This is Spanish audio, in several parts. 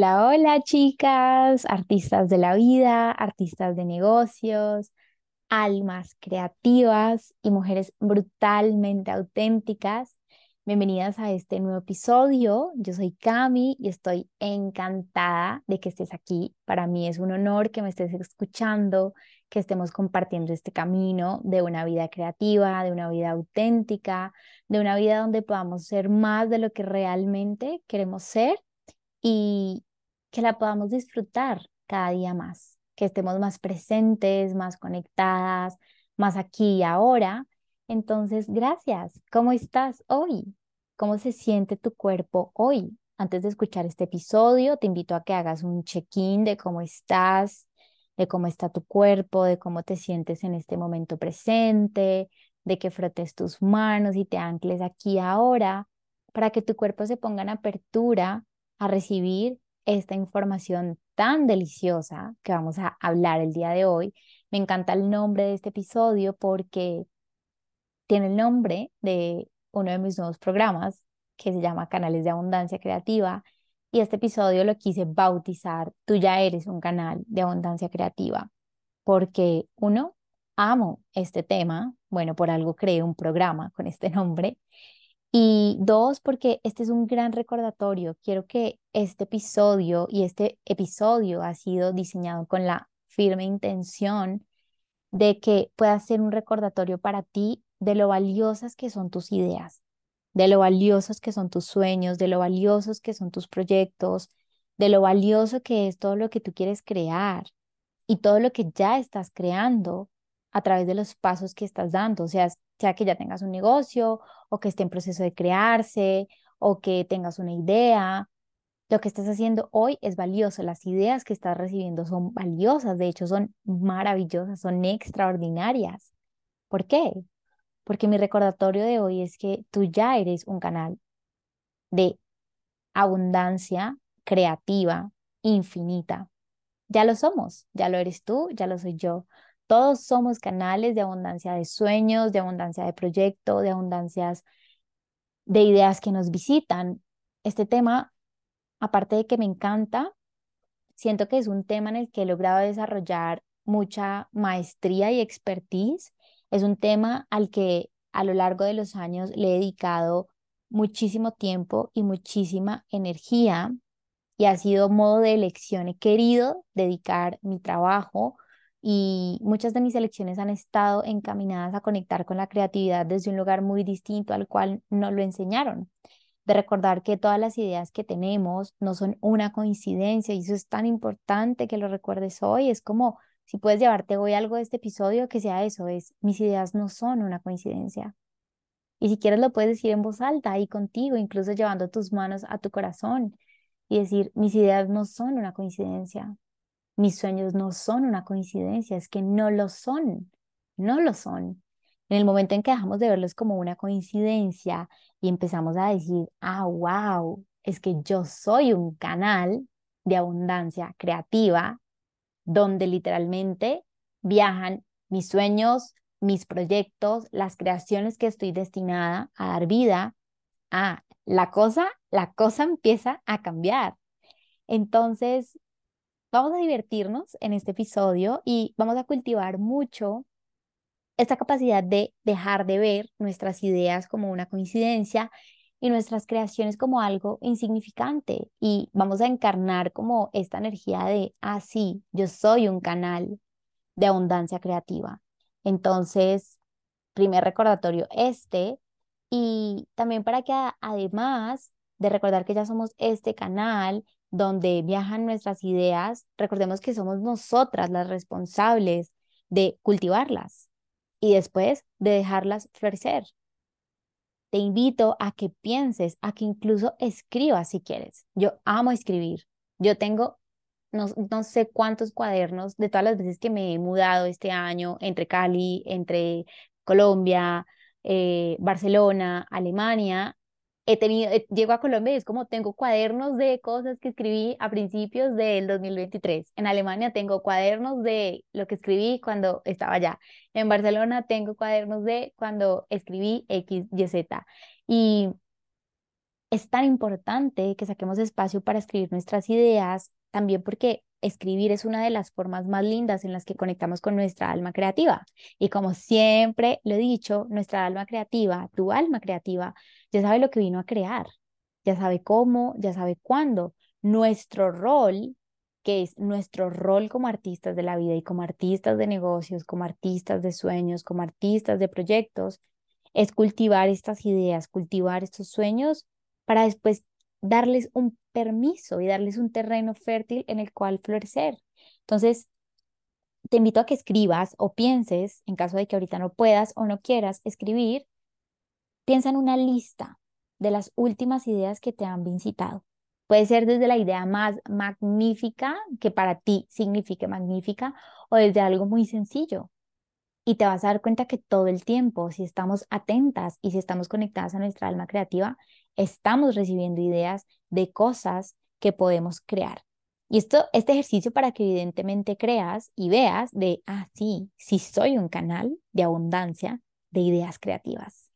Hola, hola chicas, artistas de la vida, artistas de negocios, almas creativas y mujeres brutalmente auténticas. Bienvenidas a este nuevo episodio. Yo soy Cami y estoy encantada de que estés aquí. Para mí es un honor que me estés escuchando, que estemos compartiendo este camino de una vida creativa, de una vida auténtica, de una vida donde podamos ser más de lo que realmente queremos ser y que la podamos disfrutar cada día más, que estemos más presentes, más conectadas, más aquí y ahora. Entonces, gracias. ¿Cómo estás hoy? ¿Cómo se siente tu cuerpo hoy? Antes de escuchar este episodio, te invito a que hagas un check-in de cómo estás, de cómo está tu cuerpo, de cómo te sientes en este momento presente, de que frotes tus manos y te ancles aquí ahora, para que tu cuerpo se ponga en apertura a recibir esta información tan deliciosa que vamos a hablar el día de hoy. Me encanta el nombre de este episodio porque tiene el nombre de uno de mis nuevos programas que se llama Canales de Abundancia Creativa y este episodio lo quise bautizar Tú ya eres un canal de abundancia creativa porque uno, amo este tema, bueno, por algo creé un programa con este nombre y dos, porque este es un gran recordatorio. Quiero que este episodio y este episodio ha sido diseñado con la firme intención de que pueda ser un recordatorio para ti de lo valiosas que son tus ideas, de lo valiosos que son tus sueños, de lo valiosos que son tus proyectos, de lo valioso que es todo lo que tú quieres crear y todo lo que ya estás creando a través de los pasos que estás dando, o sea, sea que ya tengas un negocio o que esté en proceso de crearse o que tengas una idea. Lo que estás haciendo hoy es valioso, las ideas que estás recibiendo son valiosas, de hecho son maravillosas, son extraordinarias. ¿Por qué? Porque mi recordatorio de hoy es que tú ya eres un canal de abundancia creativa infinita. Ya lo somos, ya lo eres tú, ya lo soy yo. Todos somos canales de abundancia de sueños, de abundancia de proyecto, de abundancias de ideas que nos visitan. Este tema, aparte de que me encanta, siento que es un tema en el que he logrado desarrollar mucha maestría y expertise. Es un tema al que a lo largo de los años le he dedicado muchísimo tiempo y muchísima energía y ha sido modo de elección. He querido dedicar mi trabajo y muchas de mis elecciones han estado encaminadas a conectar con la creatividad desde un lugar muy distinto al cual no lo enseñaron. De recordar que todas las ideas que tenemos no son una coincidencia y eso es tan importante que lo recuerdes hoy. Es como si puedes llevarte hoy algo de este episodio, que sea eso, es mis ideas no son una coincidencia. Y si quieres lo puedes decir en voz alta ahí contigo, incluso llevando tus manos a tu corazón y decir, mis ideas no son una coincidencia. Mis sueños no son una coincidencia, es que no lo son, no lo son. En el momento en que dejamos de verlos como una coincidencia y empezamos a decir, ah, wow, es que yo soy un canal de abundancia creativa donde literalmente viajan mis sueños, mis proyectos, las creaciones que estoy destinada a dar vida, ah, la cosa, la cosa empieza a cambiar. Entonces, Vamos a divertirnos en este episodio y vamos a cultivar mucho esta capacidad de dejar de ver nuestras ideas como una coincidencia y nuestras creaciones como algo insignificante y vamos a encarnar como esta energía de, ah, sí, yo soy un canal de abundancia creativa. Entonces, primer recordatorio este y también para que además de recordar que ya somos este canal donde viajan nuestras ideas, recordemos que somos nosotras las responsables de cultivarlas y después de dejarlas florecer. Te invito a que pienses, a que incluso escribas si quieres. Yo amo escribir. Yo tengo no, no, sé cuántos cuadernos de todas las veces que me he mudado este año entre Cali, entre Colombia, eh, Barcelona, Alemania, he tenido, eh, llego a Colombia y es como tengo cuadernos de cosas que escribí a principios del 2023. En Alemania tengo cuadernos de lo que escribí cuando estaba allá. En Barcelona tengo cuadernos de cuando escribí X, Y, Z. Y es tan importante que saquemos espacio para escribir nuestras ideas, también porque escribir es una de las formas más lindas en las que conectamos con nuestra alma creativa. Y como siempre lo he dicho, nuestra alma creativa, tu alma creativa, ya sabe lo que vino a crear, ya sabe cómo, ya sabe cuándo. Nuestro rol, que es nuestro rol como artistas de la vida y como artistas de negocios, como artistas de sueños, como artistas de proyectos, es cultivar estas ideas, cultivar estos sueños para después darles un permiso y darles un terreno fértil en el cual florecer. Entonces, te invito a que escribas o pienses, en caso de que ahorita no puedas o no quieras escribir, piensa en una lista de las últimas ideas que te han visitado. Puede ser desde la idea más magnífica, que para ti signifique magnífica, o desde algo muy sencillo, y te vas a dar cuenta que todo el tiempo, si estamos atentas y si estamos conectadas a nuestra alma creativa, estamos recibiendo ideas de cosas que podemos crear. Y esto, este ejercicio para que evidentemente creas y veas de, ah, sí, sí soy un canal de abundancia de ideas creativas.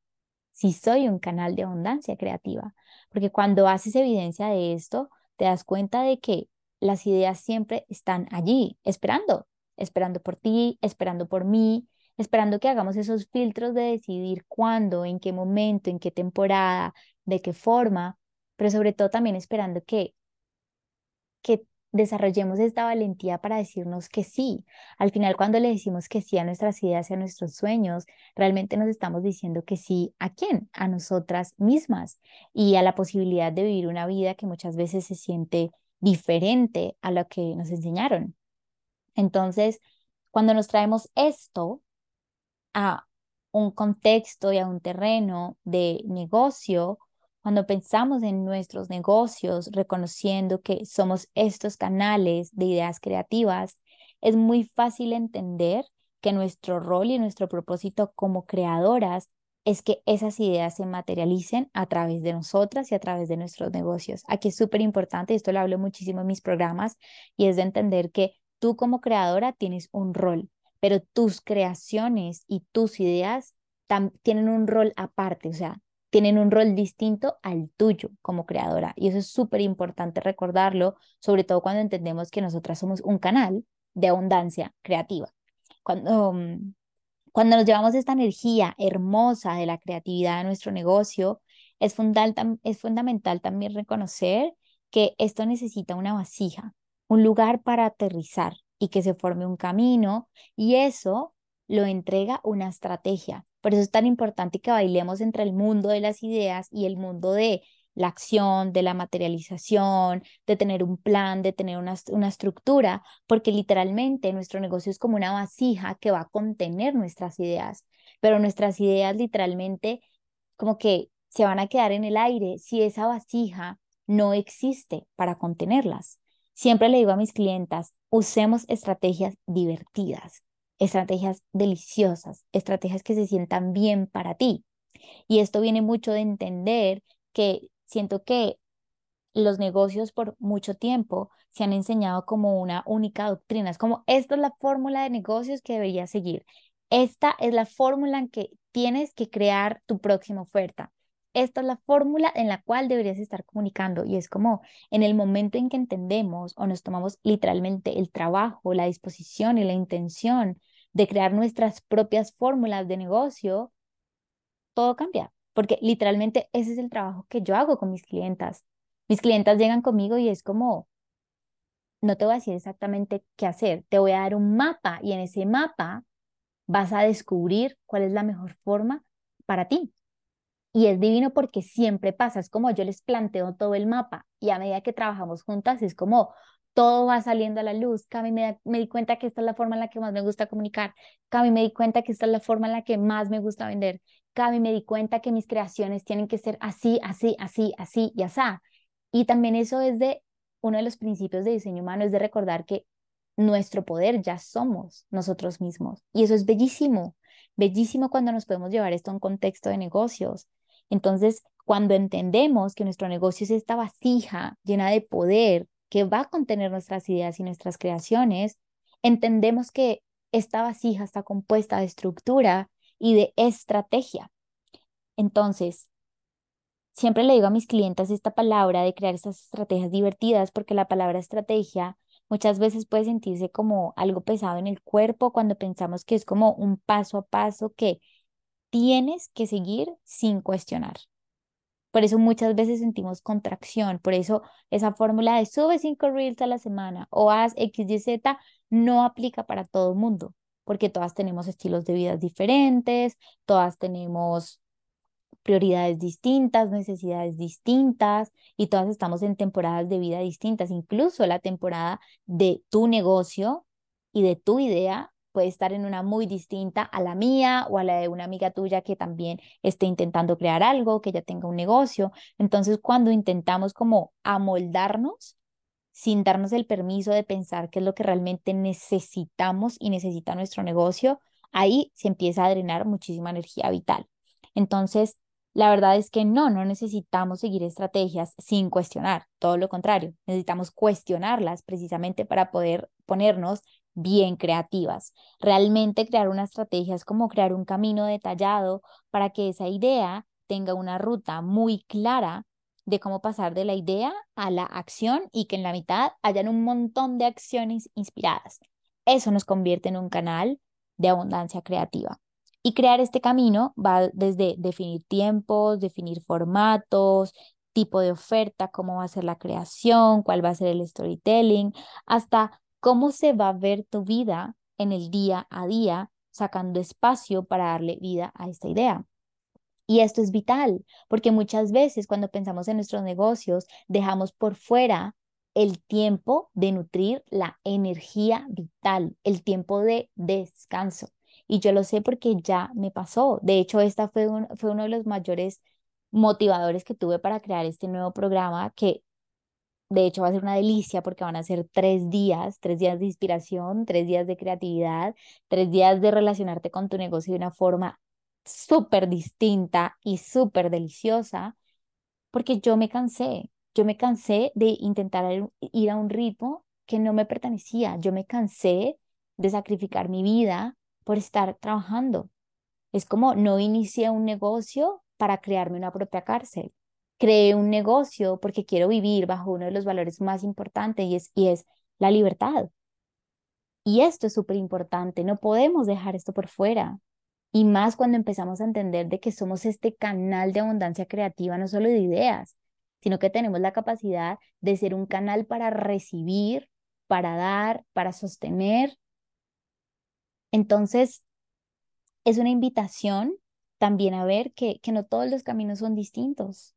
Sí soy un canal de abundancia creativa. Porque cuando haces evidencia de esto, te das cuenta de que las ideas siempre están allí, esperando, esperando por ti, esperando por mí, esperando que hagamos esos filtros de decidir cuándo, en qué momento, en qué temporada, de qué forma, pero sobre todo también esperando que, que desarrollemos esta valentía para decirnos que sí. Al final, cuando le decimos que sí a nuestras ideas y a nuestros sueños, realmente nos estamos diciendo que sí a quién? A nosotras mismas y a la posibilidad de vivir una vida que muchas veces se siente diferente a lo que nos enseñaron. Entonces, cuando nos traemos esto, a un contexto y a un terreno de negocio, cuando pensamos en nuestros negocios, reconociendo que somos estos canales de ideas creativas, es muy fácil entender que nuestro rol y nuestro propósito como creadoras es que esas ideas se materialicen a través de nosotras y a través de nuestros negocios. Aquí es súper importante, esto lo hablo muchísimo en mis programas, y es de entender que tú como creadora tienes un rol pero tus creaciones y tus ideas tienen un rol aparte, o sea, tienen un rol distinto al tuyo como creadora. Y eso es súper importante recordarlo, sobre todo cuando entendemos que nosotras somos un canal de abundancia creativa. Cuando, mm, cuando nos llevamos esta energía hermosa de la creatividad a nuestro negocio, es fundamental, es fundamental también reconocer que esto necesita una vasija, un lugar para aterrizar, y que se forme un camino y eso lo entrega una estrategia. Por eso es tan importante que bailemos entre el mundo de las ideas y el mundo de la acción, de la materialización, de tener un plan, de tener una, una, estructura, porque literalmente nuestro negocio es como una vasija que va a contener nuestras ideas, pero nuestras ideas literalmente como que se van a quedar en el aire si esa vasija no existe para contenerlas. Siempre le digo a mis clientas, usemos estrategias divertidas, estrategias deliciosas, estrategias que se sientan bien para ti. Y esto viene mucho de entender que siento que los negocios por mucho tiempo se han enseñado como una única doctrina. Es como, esta es la fórmula de negocios que deberías seguir. Esta es la fórmula en que tienes que crear tu próxima oferta esta es la fórmula en la cual deberías estar comunicando y es como en el momento en que entendemos o nos tomamos literalmente el trabajo, la disposición y la intención de crear nuestras propias fórmulas de negocio, todo cambia, porque literalmente ese es el trabajo que yo hago con mis clientas. Mis clientas llegan conmigo y es como, no te voy a decir exactamente qué hacer, te voy a dar un mapa y en ese mapa vas a descubrir cuál es la mejor forma para ti. Y es divino porque siempre pasa, es como yo les planteo todo el mapa y a medida que trabajamos juntas es como todo va saliendo a la luz. Cami me, me di cuenta que esta es la forma en la que más me gusta comunicar. Cami me di cuenta que esta es la forma en la que más me gusta vender. Cami me di cuenta que mis creaciones tienen que ser así, así, así, así y así. Y también eso es de uno de los principios de diseño humano, es de recordar que nuestro poder ya somos nosotros mismos. Y eso es bellísimo, bellísimo cuando nos podemos llevar esto a un contexto de negocios. Entonces, cuando entendemos que nuestro negocio es esta vasija llena de poder que va a contener nuestras ideas y nuestras creaciones, entendemos que esta vasija está compuesta de estructura y de estrategia. Entonces, siempre le digo a mis clientes esta palabra de crear estas estrategias divertidas porque la palabra estrategia muchas veces puede sentirse como algo pesado en el cuerpo cuando pensamos que es como un paso a paso que tienes que seguir sin cuestionar. Por eso muchas veces sentimos contracción, por eso esa fórmula de sube cinco reels a la semana o haz X, Y, Z no aplica para todo el mundo, porque todas tenemos estilos de vida diferentes, todas tenemos prioridades distintas, necesidades distintas y todas estamos en temporadas de vida distintas. Incluso la temporada de tu negocio y de tu idea puede estar en una muy distinta a la mía o a la de una amiga tuya que también esté intentando crear algo, que ya tenga un negocio. Entonces, cuando intentamos como amoldarnos sin darnos el permiso de pensar qué es lo que realmente necesitamos y necesita nuestro negocio, ahí se empieza a drenar muchísima energía vital. Entonces, la verdad es que no, no necesitamos seguir estrategias sin cuestionar, todo lo contrario, necesitamos cuestionarlas precisamente para poder ponernos bien creativas. Realmente crear una estrategia es como crear un camino detallado para que esa idea tenga una ruta muy clara de cómo pasar de la idea a la acción y que en la mitad hayan un montón de acciones inspiradas. Eso nos convierte en un canal de abundancia creativa. Y crear este camino va desde definir tiempos, definir formatos, tipo de oferta, cómo va a ser la creación, cuál va a ser el storytelling, hasta cómo se va a ver tu vida en el día a día, sacando espacio para darle vida a esta idea. Y esto es vital, porque muchas veces cuando pensamos en nuestros negocios, dejamos por fuera el tiempo de nutrir la energía vital, el tiempo de descanso. Y yo lo sé porque ya me pasó. De hecho, esta fue, fue uno de los mayores motivadores que tuve para crear este nuevo programa que de hecho, va a ser una delicia porque van a ser tres días, tres días de inspiración, tres días de creatividad, tres días de relacionarte con tu negocio de una forma súper distinta y súper deliciosa, porque yo me cansé, yo me cansé de intentar ir a un ritmo que no me pertenecía, yo me cansé de sacrificar mi vida por estar trabajando. Es como no inicié un negocio para crearme una propia cárcel creé un negocio porque quiero vivir bajo uno de los valores más importantes y es, y es la libertad. Y esto es súper importante, no podemos dejar esto por fuera. Y más cuando empezamos a entender de que somos este canal de abundancia creativa, no solo de ideas, sino que tenemos la capacidad de ser un canal para recibir, para dar, para sostener. Entonces, es una invitación también a ver que, que no todos los caminos son distintos.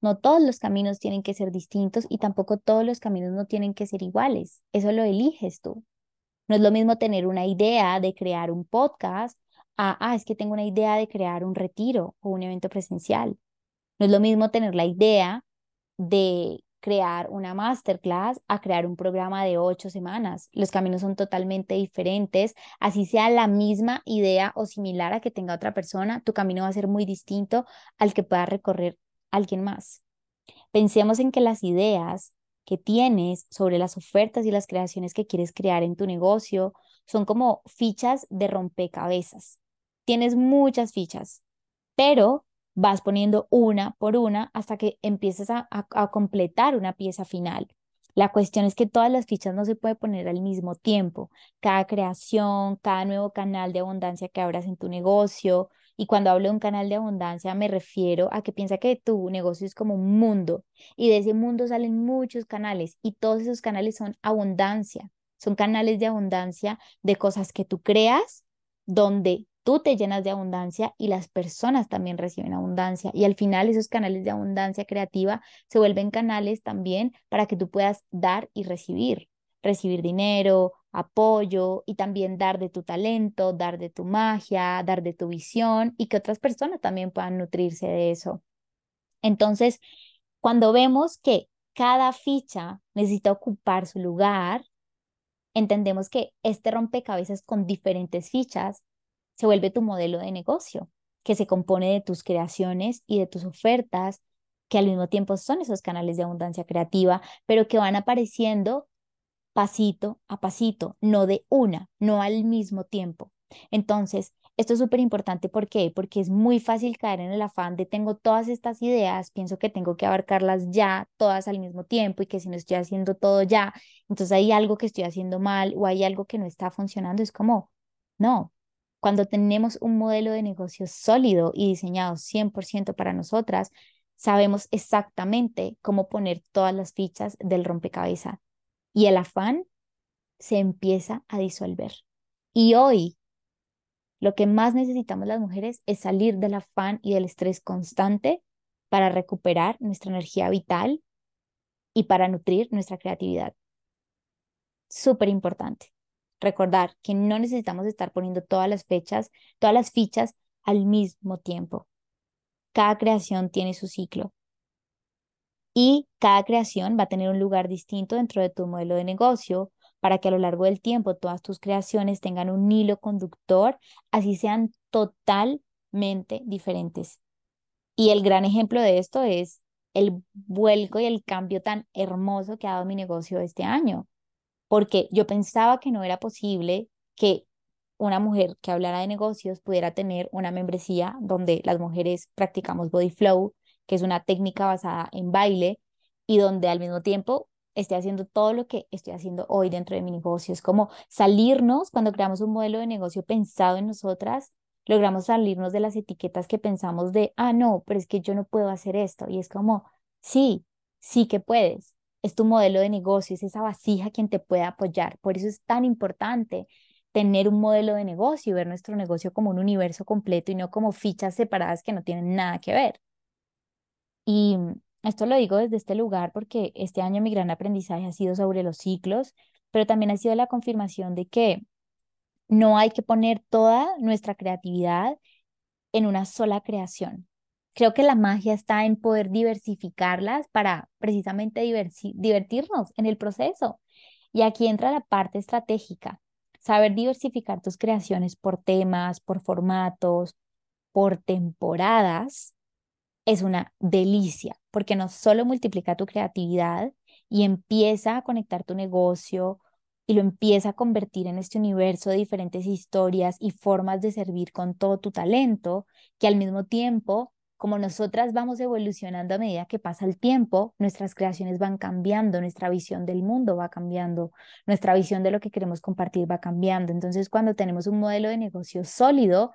No todos los caminos tienen que ser distintos y tampoco todos los caminos no tienen que ser iguales. Eso lo eliges tú. No es lo mismo tener una idea de crear un podcast a, ah, es que tengo una idea de crear un retiro o un evento presencial. No es lo mismo tener la idea de crear una masterclass a crear un programa de ocho semanas. Los caminos son totalmente diferentes. Así sea la misma idea o similar a que tenga otra persona, tu camino va a ser muy distinto al que pueda recorrer alguien más. Pensemos en que las ideas que tienes sobre las ofertas y las creaciones que quieres crear en tu negocio son como fichas de rompecabezas. Tienes muchas fichas, pero vas poniendo una por una hasta que empieces a, a, completar una pieza final. La cuestión es que todas las fichas no se pueden poner al mismo tiempo. Cada creación, cada nuevo canal de abundancia que abras en tu negocio, y cuando hablo de un canal de abundancia, me refiero a que piensa que tu negocio es como un mundo y de ese mundo salen muchos canales y todos esos canales son abundancia. Son canales de abundancia de cosas que tú creas, donde tú te llenas de abundancia y las personas también reciben abundancia. Y al final esos canales de abundancia creativa se vuelven canales también para que tú puedas dar y recibir. Recibir dinero, apoyo y también dar de tu talento, dar de tu magia, dar de tu visión y que otras personas también puedan nutrirse de eso. Entonces, cuando vemos que cada ficha necesita ocupar su lugar, entendemos que este rompecabezas con diferentes fichas se vuelve tu modelo de negocio, que se compone de tus creaciones y de tus ofertas, que al mismo tiempo son esos canales de abundancia creativa, pero que van apareciendo pasito a pasito, no de una, no al mismo tiempo. Entonces, Esto es súper importante, ¿por qué? Porque es muy fácil caer en el afán de tengo todas estas ideas, pienso que tengo que abarcarlas ya, todas al mismo tiempo y que si no estoy haciendo todo ya, entonces hay algo que estoy haciendo mal o hay algo que no está funcionando. Es como, no, cuando tenemos un modelo de negocio sólido y diseñado 100% para nosotras, sabemos exactamente cómo poner todas las fichas del rompecabezas y el afán se empieza a disolver. Y hoy lo que más necesitamos las mujeres es salir del afán y del estrés constante para recuperar nuestra energía vital y para nutrir nuestra creatividad. Súper importante. Recordar que no necesitamos estar poniendo todas las fechas, todas las fichas al mismo tiempo. Cada creación tiene su ciclo y cada creación va a tener un lugar distinto dentro de tu modelo de negocio, para que a lo largo del tiempo todas tus creaciones tengan un hilo conductor, así sean totalmente diferentes. Y el gran ejemplo de esto es el vuelco y el cambio tan hermoso que ha dado mi negocio este año, porque yo pensaba que no era posible que una mujer que hablara de negocios pudiera tener una membresía donde las mujeres practicamos body flow, que es una técnica basada en baile y donde al mismo tiempo esté haciendo todo lo que estoy haciendo hoy dentro de mi negocio. Es como salirnos cuando creamos un modelo de negocio pensado en nosotras, logramos salirnos de las etiquetas que pensamos de, ah, no, pero es que yo no puedo hacer esto. Y es como, sí, sí que puedes. Es tu modelo de negocio, es esa vasija quien te puede apoyar. Por eso es tan importante tener un modelo de negocio y ver nuestro negocio como un universo completo y no como fichas separadas que no tienen nada que ver. Y esto lo digo desde este lugar porque este año mi gran aprendizaje ha sido sobre los ciclos, pero también ha sido la confirmación de que no hay que poner toda nuestra creatividad en una sola creación. Creo que la magia está en poder diversificarlas para precisamente divertirnos en el proceso. Y aquí entra la parte estratégica, saber diversificar tus creaciones por temas, por formatos, por temporadas, es una delicia, porque no solo multiplica tu creatividad y empieza a conectar tu negocio y lo empieza a convertir en este universo de diferentes historias y formas de servir con todo tu talento, que al mismo tiempo, como nosotras vamos evolucionando a medida que pasa el tiempo, nuestras creaciones van cambiando, nuestra visión del mundo va cambiando, nuestra visión de lo que queremos compartir va cambiando. Entonces, cuando tenemos un modelo de negocio sólido,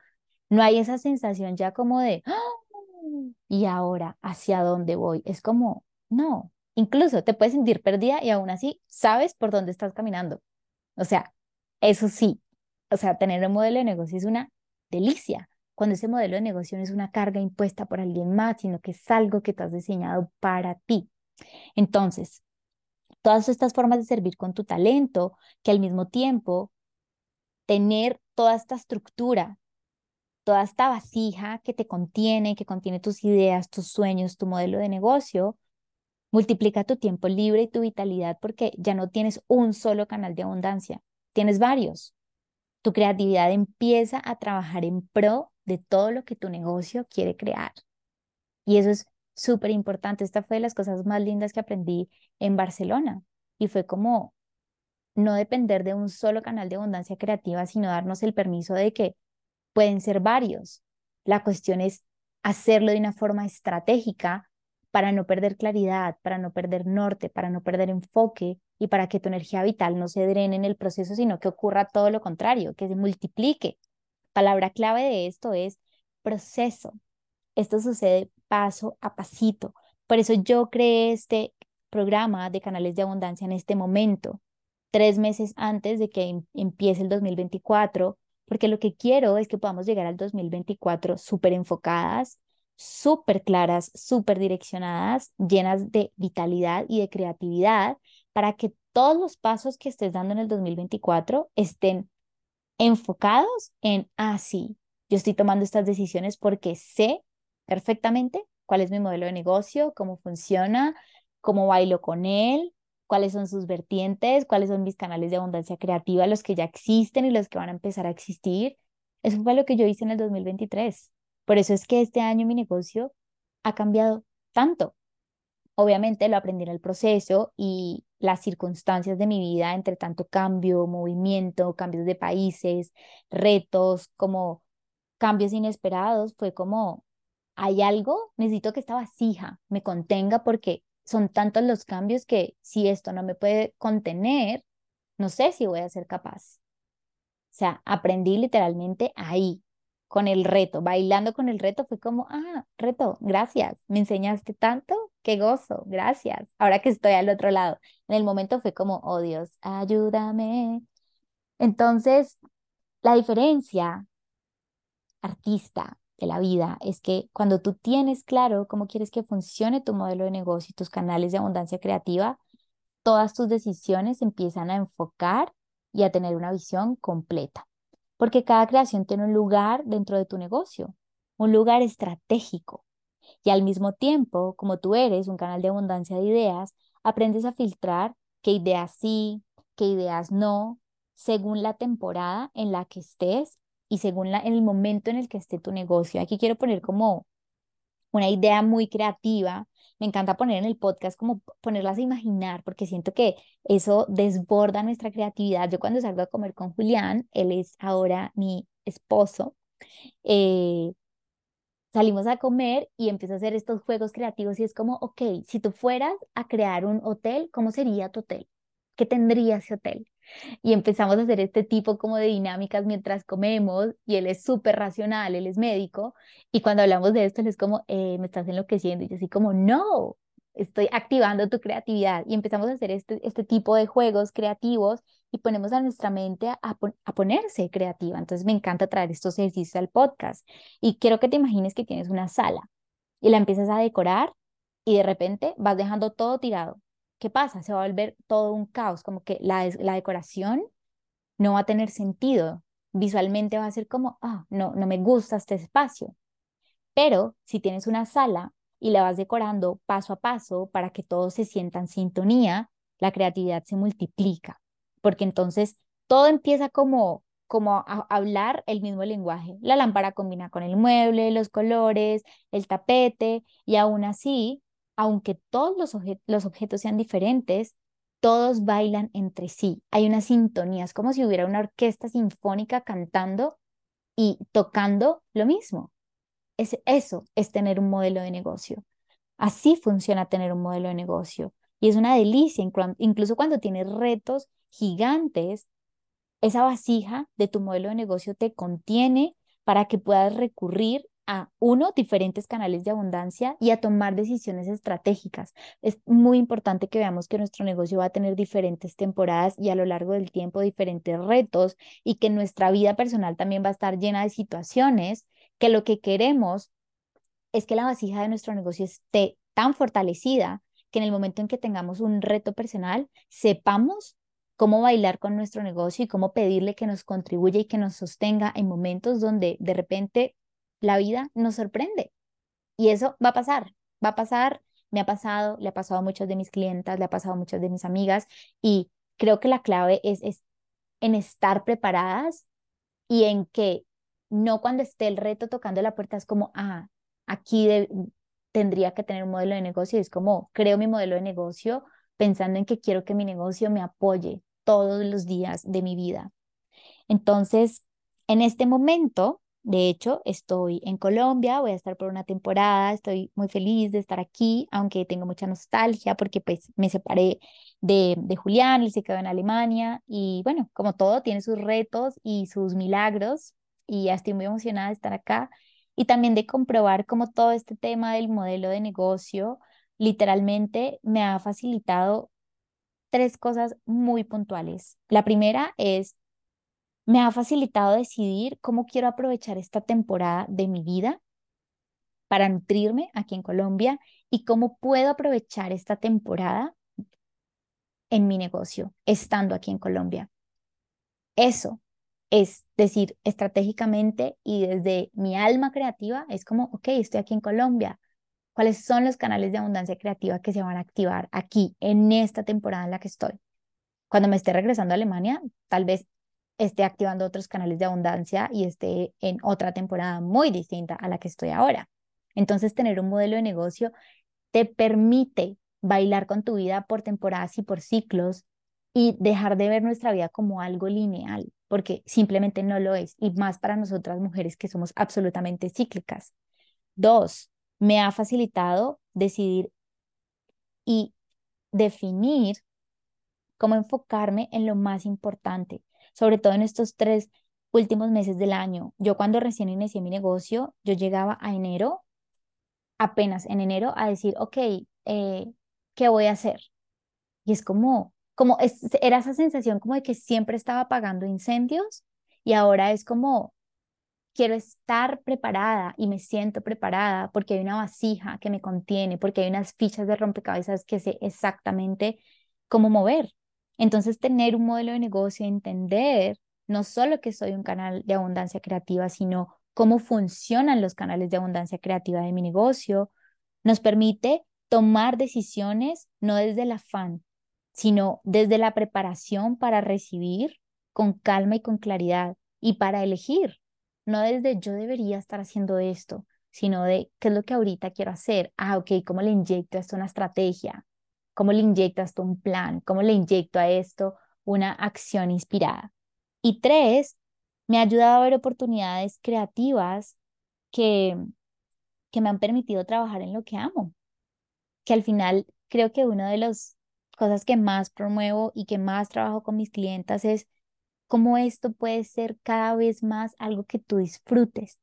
no hay esa sensación ya como de, ¡Ah! Y ahora hacia dónde voy. Es como, no, incluso te puedes sentir perdida y aún así sabes por dónde estás caminando. O sea, eso sí, o sea, tener un modelo de negocio es una delicia. Cuando ese modelo de negocio no es una carga impuesta por alguien más, sino que es algo que tú has diseñado para ti. Entonces, todas estas formas de servir con tu talento, que al mismo tiempo tener toda esta estructura toda esta vasija que te contiene, que contiene tus ideas, tus sueños, tu modelo de negocio, multiplica tu tiempo libre y tu vitalidad porque ya no tienes un solo canal de abundancia, tienes varios. Tu creatividad empieza a trabajar en pro de todo lo que tu negocio quiere crear. Y eso es súper importante. Esta fue de las cosas más lindas que aprendí en Barcelona. Y fue como no depender de un solo canal de abundancia creativa, sino darnos el permiso de que pueden ser varios. La cuestión es hacerlo de una forma estratégica para no perder claridad, para no perder norte, para no perder enfoque y para que tu energía vital no se drene en el proceso, sino que ocurra todo lo contrario, que se multiplique. Palabra clave de esto es proceso. Esto sucede paso a pasito. Por eso yo creé este programa de canales de abundancia en este momento, tres meses antes de que em-, empiece el 2024, porque lo que quiero es que podamos llegar al 2024 súper enfocadas, súper claras, súper direccionadas, llenas de vitalidad y de creatividad, para que todos los pasos que estés dando en el 2024 estén enfocados en, ah, yo estoy tomando estas decisiones porque sé perfectamente cuál es mi modelo de negocio, cómo funciona, cómo bailo con él, cuáles son sus vertientes, cuáles son mis canales de abundancia creativa, los que ya existen y los que van a empezar a existir. Eso fue lo que yo hice en el 2023. Por eso es que este año mi negocio ha cambiado tanto. Obviamente lo aprendí en el proceso y las circunstancias de mi vida, entre tanto cambio, movimiento, cambios de países, retos, como cambios inesperados, fue como, hay algo, necesito que esta vasija me contenga porque son tantos los cambios que si esto no me puede contener, no sé si voy a ser capaz. O sea, aprendí literalmente ahí, con el reto, bailando con el reto, fue como, ah, reto, gracias, me enseñaste tanto, qué gozo, gracias. Ahora que estoy al otro lado, en el momento fue como, oh Dios, ayúdame. Entonces, la diferencia artista de la vida es que cuando tú tienes claro cómo quieres que funcione tu modelo de negocio y tus canales de abundancia creativa, todas tus decisiones empiezan a enfocar y a tener una visión completa porque cada creación tiene un lugar dentro de tu negocio, un lugar estratégico. Y al mismo tiempo, como tú eres un canal de abundancia de ideas, aprendes a filtrar qué ideas sí, qué ideas no, según la temporada en la que estés y según la, el momento en el que esté tu negocio. Aquí quiero poner como una idea muy creativa me encanta poner en el podcast como ponerlas a imaginar, porque siento que eso desborda nuestra creatividad. Yo cuando salgo a comer con Julián, él es ahora mi esposo, eh, salimos a comer y empiezo a hacer estos juegos creativos y es como, ok, si tú fueras a crear un hotel, ¿cómo sería tu hotel? ¿Qué tendría ese hotel? Y empezamos a hacer este tipo como de dinámicas mientras comemos y él es súper racional, él es médico y cuando hablamos de esto él es como, eh, me estás enloqueciendo y yo así como, no, estoy activando tu creatividad y empezamos a hacer este, este tipo de juegos creativos y ponemos a nuestra mente a, a ponerse creativa. Entonces me encanta traer estos ejercicios al podcast y quiero que te imagines que tienes una sala y la empiezas a decorar y de repente vas dejando todo tirado ¿qué pasa? Se va a volver todo un caos, como que la, la decoración no va a tener sentido. Visualmente va a ser como, ah, no, no me gusta este espacio. Pero si tienes una sala y la vas decorando paso a paso para que todo se sienta en sintonía, la creatividad se multiplica, porque entonces todo empieza como como a hablar el mismo lenguaje. La lámpara combina con el mueble, los colores, el tapete, y aún así aunque todos los, objetos sean diferentes, todos bailan entre sí. Hay una sintonía, es como si hubiera una orquesta sinfónica cantando y tocando lo mismo. Es, eso es tener un modelo de negocio. Así funciona tener un modelo de negocio. Y es una delicia, incluso cuando tienes retos gigantes, esa vasija de tu modelo de negocio te contiene para que puedas recurrir a, uno, diferentes canales de abundancia y a tomar decisiones estratégicas. Es muy importante que veamos que nuestro negocio va a tener diferentes temporadas y a lo largo del tiempo diferentes retos y que nuestra vida personal también va a estar llena de situaciones que lo que queremos es que la vasija de nuestro negocio esté tan fortalecida que en el momento en que tengamos un reto personal, sepamos cómo bailar con nuestro negocio y cómo pedirle que nos contribuya y que nos sostenga en momentos donde de repente la vida nos sorprende. Y eso va a pasar, va a pasar, me ha pasado, le ha pasado a muchas de mis clientas, le ha pasado a muchas de mis amigas y creo que la clave es, es en estar preparadas y en que no cuando esté el reto tocando la puerta es como, ah, aquí tendría que tener un modelo de negocio, es como creo mi modelo de negocio pensando en que quiero que mi negocio me apoye todos los días de mi vida. Entonces, en este momento, de hecho, estoy en Colombia, voy a estar por una temporada, estoy muy feliz de estar aquí, aunque tengo mucha nostalgia porque pues me separé de, de Julián, él se quedó en Alemania y bueno, como todo, tiene sus retos y sus milagros y ya estoy muy emocionada de estar acá y también de comprobar cómo todo este tema del modelo de negocio literalmente me ha facilitado tres cosas muy puntuales. La primera es me ha facilitado decidir cómo quiero aprovechar esta temporada de mi vida para nutrirme aquí en Colombia y cómo puedo aprovechar esta temporada en mi negocio estando aquí en Colombia. Eso es decir, estratégicamente y desde mi alma creativa, es como, ok, estoy aquí en Colombia. ¿Cuáles son los canales de abundancia creativa que se van a activar aquí en esta temporada en la que estoy? Cuando me esté regresando a Alemania, tal vez esté activando otros canales de abundancia y esté en otra temporada muy distinta a la que estoy ahora. Entonces, tener un modelo de negocio te permite bailar con tu vida por temporadas y por ciclos y dejar de ver nuestra vida como algo lineal, porque simplemente no lo es, y más para nosotras mujeres que somos absolutamente cíclicas. Dos, me ha facilitado decidir y definir cómo enfocarme en lo más importante, sobre todo en estos tres últimos meses del año. Yo cuando recién inicié mi negocio, yo llegaba a enero, apenas en enero, a decir, ok, eh, ¿qué voy a hacer? Y es como, como era esa sensación como de que siempre estaba apagando incendios y ahora es como, quiero estar preparada y me siento preparada porque hay una vasija que me contiene, porque hay unas fichas de rompecabezas que sé exactamente cómo mover. Entonces, tener un modelo de negocio, entender no solo que soy un canal de abundancia creativa, sino cómo funcionan los canales de abundancia creativa de mi negocio, nos permite tomar decisiones no desde el afán, sino desde la preparación para recibir con calma y con claridad y para elegir, no desde yo debería estar haciendo esto, sino de qué es lo que ahorita quiero hacer. Ah, ok, ¿cómo le inyecto esto una estrategia? ¿Cómo le inyecto esto un plan? ¿Cómo le inyecto a esto una acción inspirada? Y tres, me ha ayudado a ver oportunidades creativas que, que me han permitido trabajar en lo que amo. Que al final creo que una de las cosas que más promuevo y que más trabajo con mis clientas es cómo esto puede ser cada vez más algo que tú disfrutes.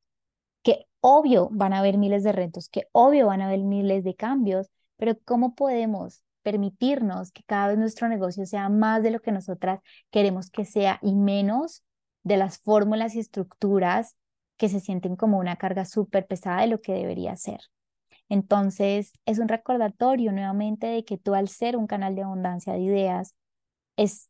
Que obvio van a haber miles de retos, que obvio van a haber miles de cambios, pero cómo podemos permitirnos que cada vez nuestro negocio sea más de lo que nosotras queremos que sea y menos de las fórmulas y estructuras que se sienten como una carga súper pesada de lo que debería ser. Entonces, es un recordatorio nuevamente de que tú al ser un canal de abundancia de ideas, es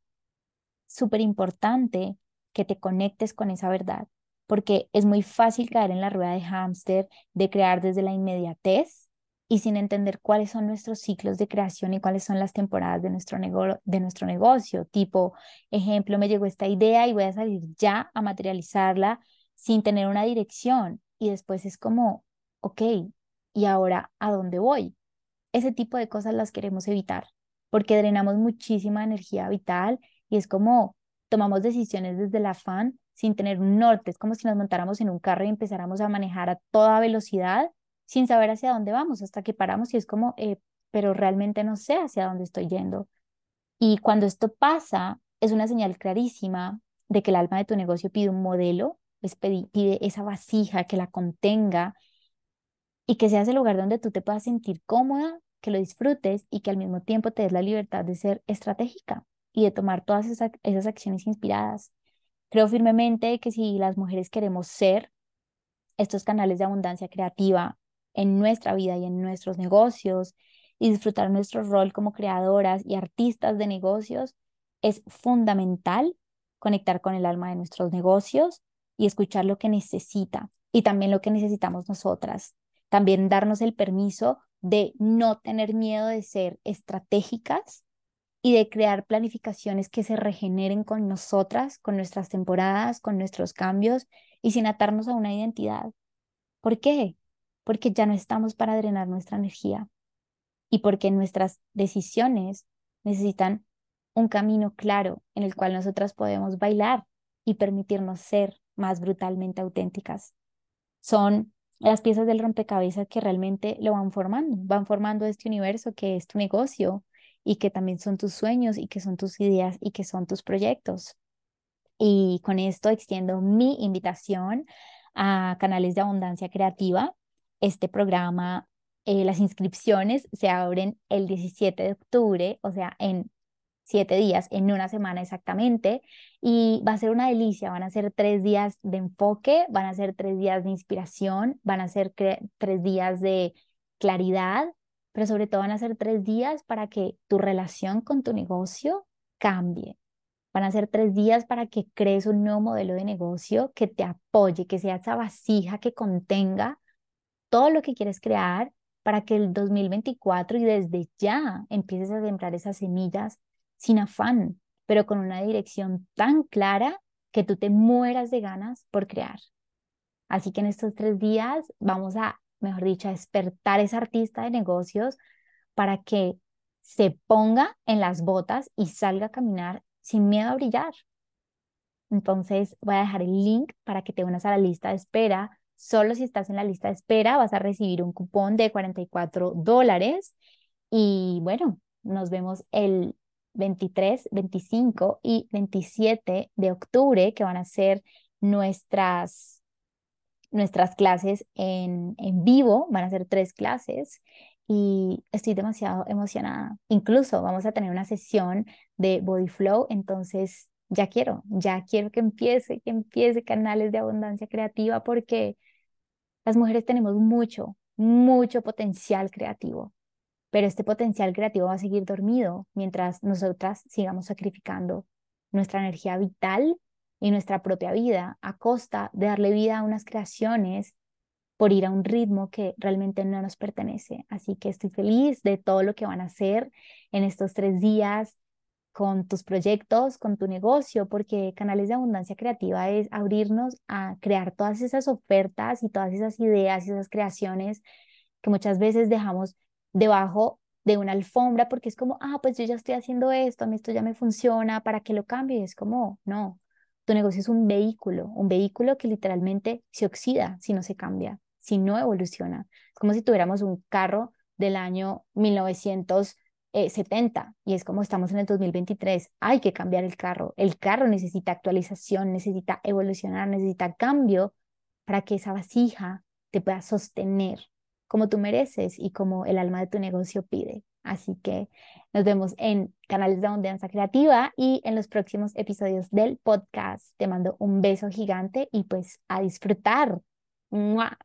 súper importante que te conectes con esa verdad, porque es muy fácil caer en la rueda de hámster, de crear desde la inmediatez y sin entender cuáles son nuestros ciclos de creación y cuáles son las temporadas de nuestro, de nuestro negocio. Tipo, ejemplo, me llegó esta idea y voy a salir ya a materializarla sin tener una dirección. Y después es como, ok, ¿y ahora a dónde voy? Ese tipo de cosas las queremos evitar porque drenamos muchísima energía vital y es como tomamos decisiones desde el afán sin tener un norte. Es como si nos montáramos en un carro y empezáramos a manejar a toda velocidad sin saber hacia dónde vamos, hasta que paramos y es como, eh, pero realmente no sé hacia dónde estoy yendo. Y cuando esto pasa, es una señal clarísima de que el alma de tu negocio pide un modelo, pide esa vasija que la contenga y que sea ese lugar donde tú te puedas sentir cómoda, que lo disfrutes y que al mismo tiempo te des la libertad de ser estratégica y de tomar todas esas acciones inspiradas. Creo firmemente que si las mujeres queremos ser estos canales de abundancia creativa en nuestra vida y en nuestros negocios y disfrutar nuestro rol como creadoras y artistas de negocios, es fundamental conectar con el alma de nuestros negocios y escuchar lo que necesita y también lo que necesitamos nosotras. También darnos el permiso de no tener miedo de ser estratégicas y de crear planificaciones que se regeneren con nosotras, con nuestras temporadas, con nuestros cambios y sin atarnos a una identidad. ¿Por qué? Porque ya no estamos para drenar nuestra energía y porque nuestras decisiones necesitan un camino claro en el cual nosotras podemos bailar y permitirnos ser más brutalmente auténticas. Son las piezas del rompecabezas que realmente lo van formando, van formando este universo que es tu negocio y que también son tus sueños y que son tus ideas y que son tus proyectos. Y con esto extiendo mi invitación a canales de abundancia creativa este programa, eh, las inscripciones se abren el 17 de octubre, o sea, en siete días, en una semana exactamente, y va a ser una delicia, van a ser tres días de enfoque, van a ser tres días de inspiración, van a ser tres días de claridad, pero sobre todo van a ser tres días para que tu relación con tu negocio cambie. Van a ser tres días para que crees un nuevo modelo de negocio que te apoye, que sea esa vasija que contenga todo lo que quieres crear para que el 2024 y desde ya empieces a sembrar esas semillas sin afán, pero con una dirección tan clara que tú te mueras de ganas por crear. Así que en estos tres días vamos a, mejor dicho, a despertar esa artista de negocios para que se ponga en las botas y salga a caminar sin miedo a brillar. Entonces voy a dejar el link para que te unas a la lista de espera. Solo si estás en la lista de espera vas a recibir un cupón de 44 dólares. Y bueno, nos vemos el 23, 25 y 27 de octubre, que van a ser nuestras, nuestras clases en, en vivo. Van a ser tres clases y estoy demasiado emocionada. Incluso vamos a tener una sesión de Body Flow, entonces ya quiero, ya quiero que empiece, que empiece canales de abundancia creativa porque las mujeres tenemos mucho, mucho potencial creativo, pero este potencial creativo va a seguir dormido mientras nosotras sigamos sacrificando nuestra energía vital y nuestra propia vida a costa de darle vida a unas creaciones por ir a un ritmo que realmente no nos pertenece. Así que estoy feliz de todo lo que van a hacer en estos tres días con tus proyectos, con tu negocio, porque Canales de Abundancia Creativa es abrirnos a crear todas esas ofertas y todas esas ideas y esas creaciones que muchas veces dejamos debajo de una alfombra porque es como, ah, pues yo ya estoy haciendo esto, a mí esto ya me funciona, ¿para que lo cambie? es como, no, tu negocio es un vehículo, un vehículo que literalmente se oxida si no se cambia si no evoluciona. Es como si tuviéramos un carro del año 1970 y es como estamos en el 2023. Hay que cambiar el carro. El carro necesita actualización, necesita evolucionar, necesita cambio para que esa vasija te pueda sostener como tú mereces y como el alma de tu negocio pide. Así que nos vemos en canales de abundancia creativa y en los próximos episodios del podcast. Te mando un beso gigante y pues a disfrutar. ¡Mua!